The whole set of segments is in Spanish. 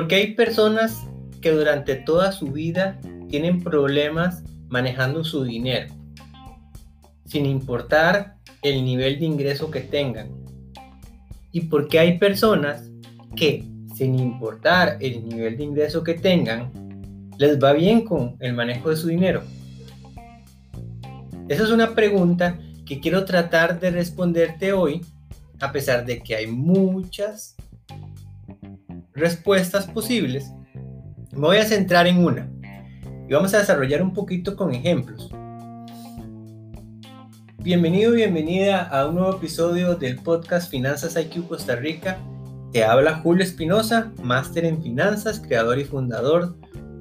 Porque hay personas que durante toda su vida tienen problemas manejando su dinero, sin importar el nivel de ingreso que tengan. Y porque hay personas que, sin importar el nivel de ingreso que tengan, les va bien con el manejo de su dinero. Esa es una pregunta que quiero tratar de responderte hoy, a pesar de que hay muchas respuestas posibles. Me voy a centrar en una y vamos a desarrollar un poquito con ejemplos. Bienvenido, bienvenida a un nuevo episodio del podcast Finanzas IQ Costa Rica. Te habla Julio Espinosa, máster en finanzas, creador y fundador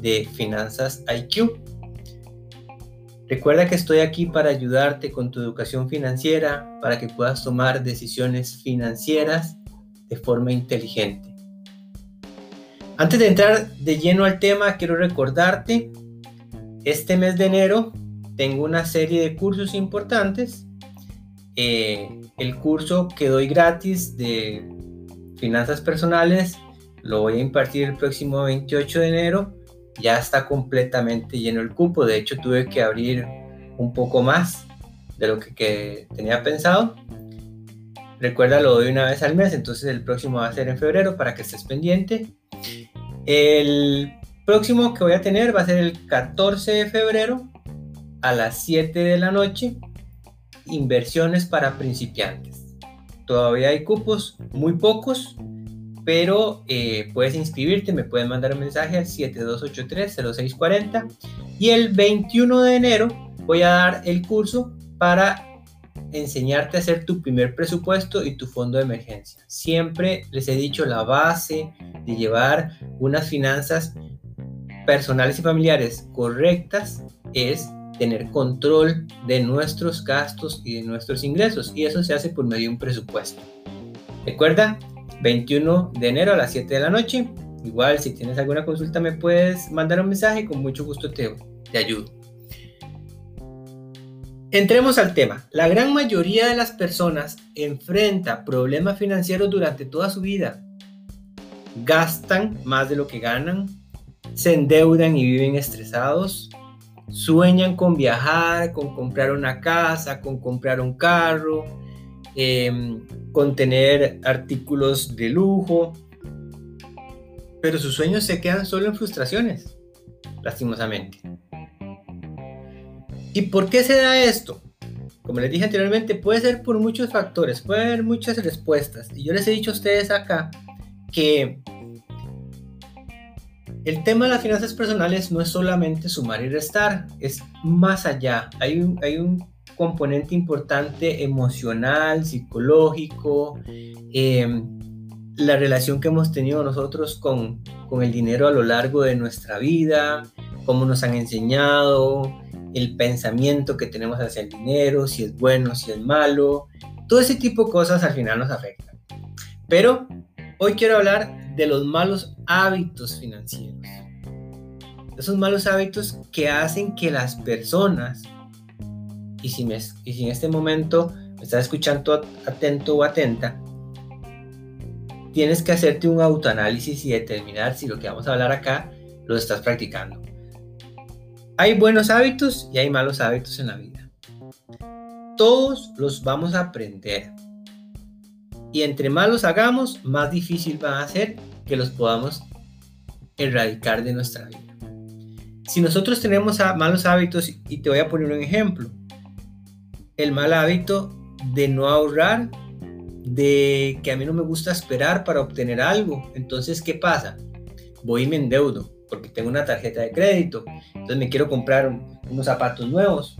de Finanzas IQ. Recuerda que estoy aquí para ayudarte con tu educación financiera, para que puedas tomar decisiones financieras de forma inteligente. Antes de entrar de lleno al tema, quiero recordarte, este mes de enero tengo una serie de cursos importantes. Eh, el curso que doy gratis de finanzas personales lo voy a impartir el próximo 28 de enero. Ya está completamente lleno el cupo. De hecho, tuve que abrir un poco más de lo que, tenía pensado. Recuerda, lo doy una vez al mes, entonces el próximo va a ser en febrero para que estés pendiente. El próximo que voy a tener va a ser el 14 de febrero a las 7 de la noche, inversiones para principiantes. Todavía hay cupos, muy pocos, pero eh, puedes inscribirte, me puedes mandar un mensaje al 7283-0640 y el 21 de enero voy a dar el curso para enseñarte a hacer tu primer presupuesto y tu fondo de emergencia. Siempre les he dicho la base de llevar unas finanzas personales y familiares correctas es tener control de nuestros gastos y de nuestros ingresos. Y eso se hace por medio de un presupuesto. Recuerda, 21 de enero a las 7 de la noche. Igual, si tienes alguna consulta, me puedes mandar un mensaje con mucho gusto te, te ayudo. Entremos al tema. La gran mayoría de las personas enfrenta problemas financieros durante toda su vida. Gastan más de lo que ganan, se endeudan y viven estresados, sueñan con viajar, con comprar una casa, con comprar un carro, em, con tener artículos de lujo, pero sus sueños se quedan solo en frustraciones, lastimosamente. ¿Y por qué se da esto? Como les dije anteriormente, puede ser por muchos factores, puede haber muchas respuestas. Y yo les he dicho a ustedes acá que el tema de las finanzas personales no es solamente sumar y restar, es más allá. Hay un, hay un componente importante emocional, psicológico, em, la relación que hemos tenido nosotros con, con el dinero a lo largo de nuestra vida, cómo nos han enseñado, el pensamiento que tenemos hacia el dinero, si es bueno, si es malo, todo ese tipo de cosas al final nos afectan. Pero hoy quiero hablar de los malos hábitos financieros. Esos malos hábitos que hacen que las personas, y si, me, y en este momento me estás escuchando atento o atenta, tienes que hacerte un autoanálisis y determinar si lo que vamos a hablar acá lo estás practicando. Hay buenos hábitos y hay malos hábitos en la vida. Todos los vamos a aprender. Y entre más los hagamos, más difícil va a ser que los podamos erradicar de nuestra vida. Si nosotros tenemos malos hábitos, y te voy a poner un ejemplo, el mal hábito de no ahorrar, de que a mí no me gusta esperar para obtener algo, entonces ¿qué pasa? Voy y me endeudo porque tengo una tarjeta de crédito, entonces me quiero comprar unos zapatos nuevos.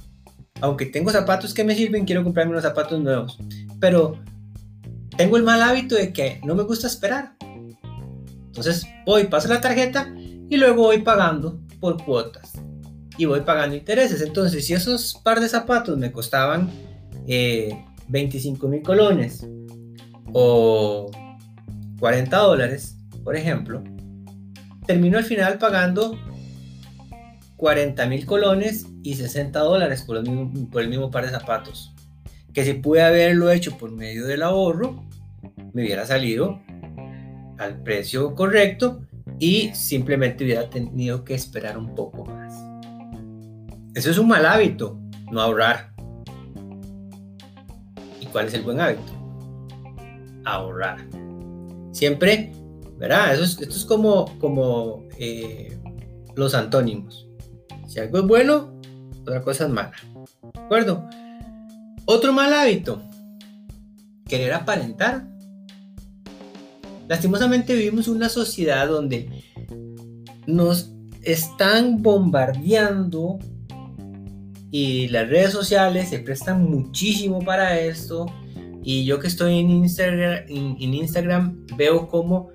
Aunque tengo zapatos que me sirven, quiero comprarme unos zapatos nuevos. Pero tengo el mal hábito de que no me gusta esperar. Entonces voy, paso la tarjeta y luego voy pagando por cuotas. Y voy pagando intereses. Entonces, si esos par de zapatos me costaban 25 eh, mil colones o 40 dólares, por ejemplo, termino al final pagando 40 mil colones y 60 dólares por el, mismo, por el mismo par de zapatos. Que si pude haberlo hecho por medio del ahorro, me hubiera salido al precio correcto y simplemente hubiera tenido que esperar un poco más. Eso es un mal hábito, no ahorrar. ¿Y cuál es el buen hábito? Ahorrar. Siempre, ¿verdad? Eso esto es como, como eh, los antónimos. Si algo es bueno, otra cosa es mala. ¿De acuerdo? Otro mal hábito, querer aparentar. Lastimosamente vivimos una sociedad donde nos están bombardeando y las redes sociales se prestan muchísimo para esto. Y yo que estoy en Instagram, en, Instagram veo como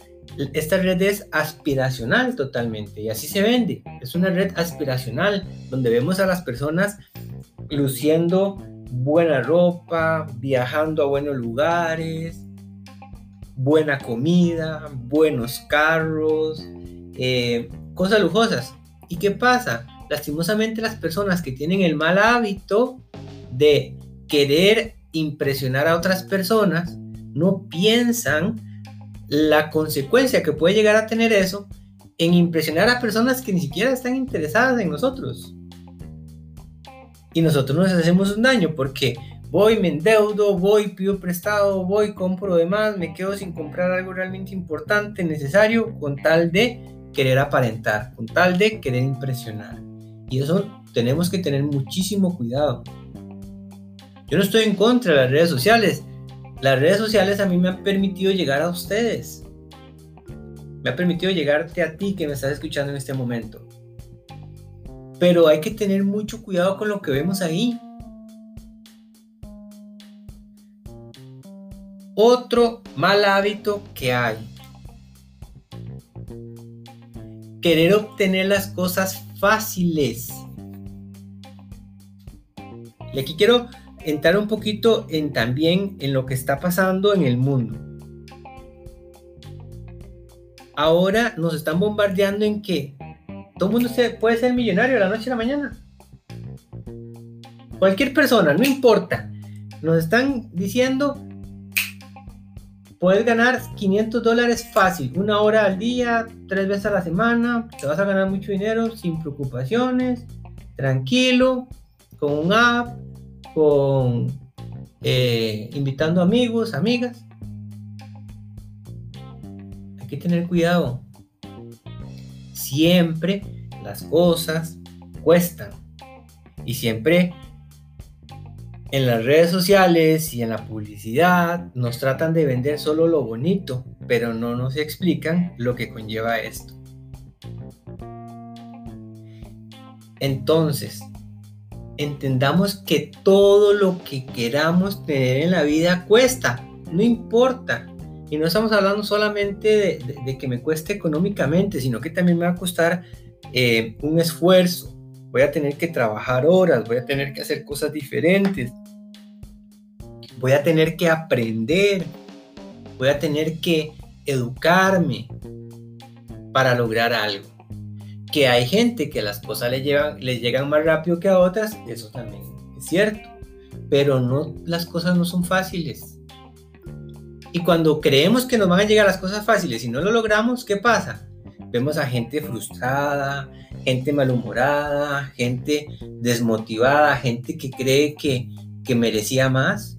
esta red es aspiracional totalmente y así se vende. Es una red aspiracional donde vemos a las personas luciendo buena ropa, viajando a buenos lugares, buena comida, buenos carros, eh, cosas lujosas. ¿Y qué pasa? Lastimosamente las personas que tienen el mal hábito de querer impresionar a otras personas no piensan la consecuencia que puede llegar a tener eso en impresionar a personas que ni siquiera están interesadas en nosotros. Y nosotros nos hacemos un daño porque voy, me endeudo, voy, pido prestado, voy, compro de más, me quedo sin comprar algo realmente importante, necesario, con tal de querer aparentar, con tal de querer impresionar. Y eso tenemos que tener muchísimo cuidado. Yo no estoy en contra de las redes sociales. Las redes sociales a mí me han permitido llegar a ustedes. Me ha permitido llegarte a ti que me estás escuchando en este momento. Pero hay que tener mucho cuidado con lo que vemos ahí. Otro mal hábito que hay. Querer obtener las cosas fáciles. Y aquí quiero entrar un poquito en también en lo que está pasando en el mundo. Ahora nos están bombardeando en que todo el mundo se puede ser millonario de la noche a la mañana. Cualquier persona, no importa. Nos están diciendo, puedes ganar 500 dólares fácil, una hora al día, tres veces a la semana, te vas a ganar mucho dinero sin preocupaciones, tranquilo, con un app, con eh, invitando amigos, amigas. Hay que tener cuidado. Siempre las cosas cuestan. Y siempre en las redes sociales y en la publicidad nos tratan de vender solo lo bonito, pero no nos explican lo que conlleva esto. Entonces, entendamos que todo lo que queramos tener en la vida cuesta, no importa. Y no estamos hablando solamente de, que me cueste económicamente, sino que también me va a costar eh, un esfuerzo. Voy a tener que trabajar horas, voy a tener que hacer cosas diferentes, voy a tener que aprender, voy a tener que educarme para lograr algo que hay gente que las cosas le, llevan, les llegan más rápido que a otras, eso también es cierto. Pero no, las cosas no son fáciles. Y cuando creemos que nos van a llegar las cosas fáciles y no lo logramos, ¿qué pasa? Vemos a gente frustrada, gente malhumorada, gente desmotivada, gente que cree que, que merecía más.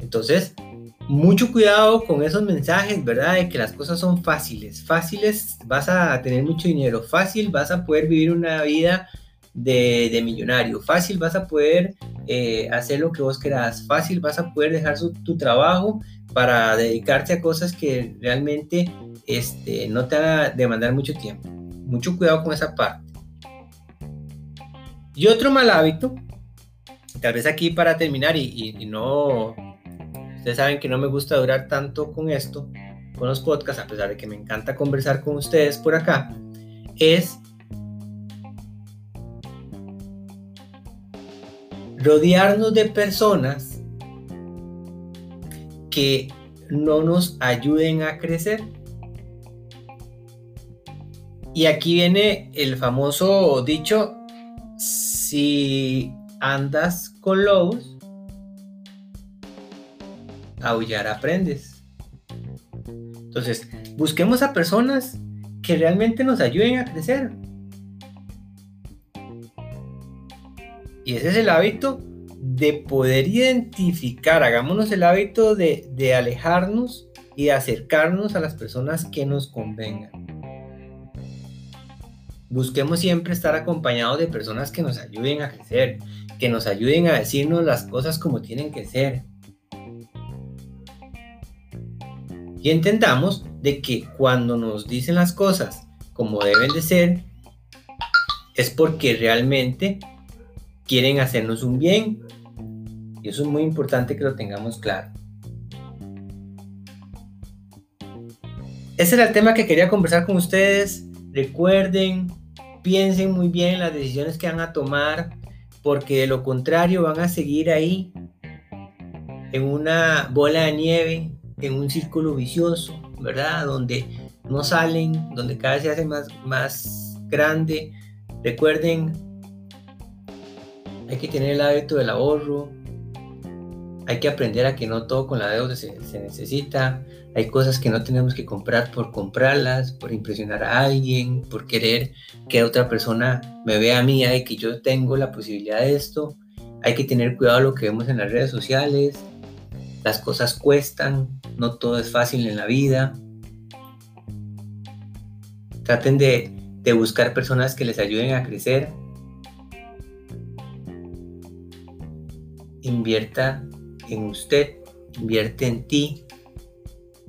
Entonces, mucho cuidado con esos mensajes, ¿verdad? De que las cosas son fáciles. Fáciles vas a tener mucho dinero. Fácil vas a poder vivir una vida de, millonario. Fácil vas a poder eh, hacer lo que vos querás. Fácil vas a poder dejar tu trabajo para dedicarte a cosas que realmente este, no te van a demandar mucho tiempo. Mucho cuidado con esa parte. Y otro mal hábito, tal vez aquí para terminar y no Ustedes saben que no me gusta durar tanto con esto, con los podcasts, a pesar de que me encanta conversar con ustedes por acá, es rodearnos de personas que no nos ayuden a crecer. Y aquí viene el famoso dicho, si andas con lobos, aullar aprendes. Entonces, busquemos a personas que realmente nos ayuden a crecer. Y ese es el hábito de poder identificar, hagámonos el hábito de, alejarnos y de acercarnos a las personas que nos convengan. Busquemos siempre estar acompañados de personas que nos ayuden a crecer, que nos ayuden a decirnos las cosas como tienen que ser. Y entendamos de que cuando nos dicen las cosas como deben de ser, es porque realmente quieren hacernos un bien. Y eso es muy importante que lo tengamos claro. Ese era el tema que quería conversar con ustedes. Recuerden, piensen muy bien en las decisiones que van a tomar, porque de lo contrario van a seguir ahí en una bola de nieve, en un círculo vicioso, ¿verdad? Donde no salen, donde cada vez se hace más, más grande. Recuerden, hay que tener el hábito del ahorro, hay que aprender a que no todo con la deuda se, se, necesita. Hay cosas que no tenemos que comprar por comprarlas, por impresionar a alguien, por querer que otra persona me vea a mí y que yo tengo la posibilidad de esto. Hay que tener cuidado lo que vemos en las redes sociales. Las cosas cuestan, no todo es fácil en la vida. Traten de, buscar personas que les ayuden a crecer. Invierta en usted, invierte en ti.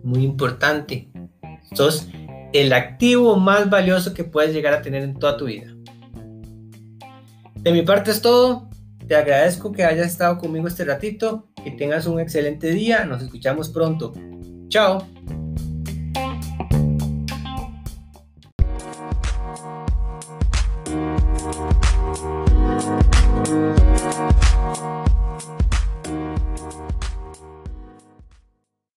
Muy importante. Sos el activo más valioso que puedes llegar a tener en toda tu vida. De mi parte es todo. Te agradezco que hayas estado conmigo este ratito. Que tengas un excelente día. Nos escuchamos pronto. Chao.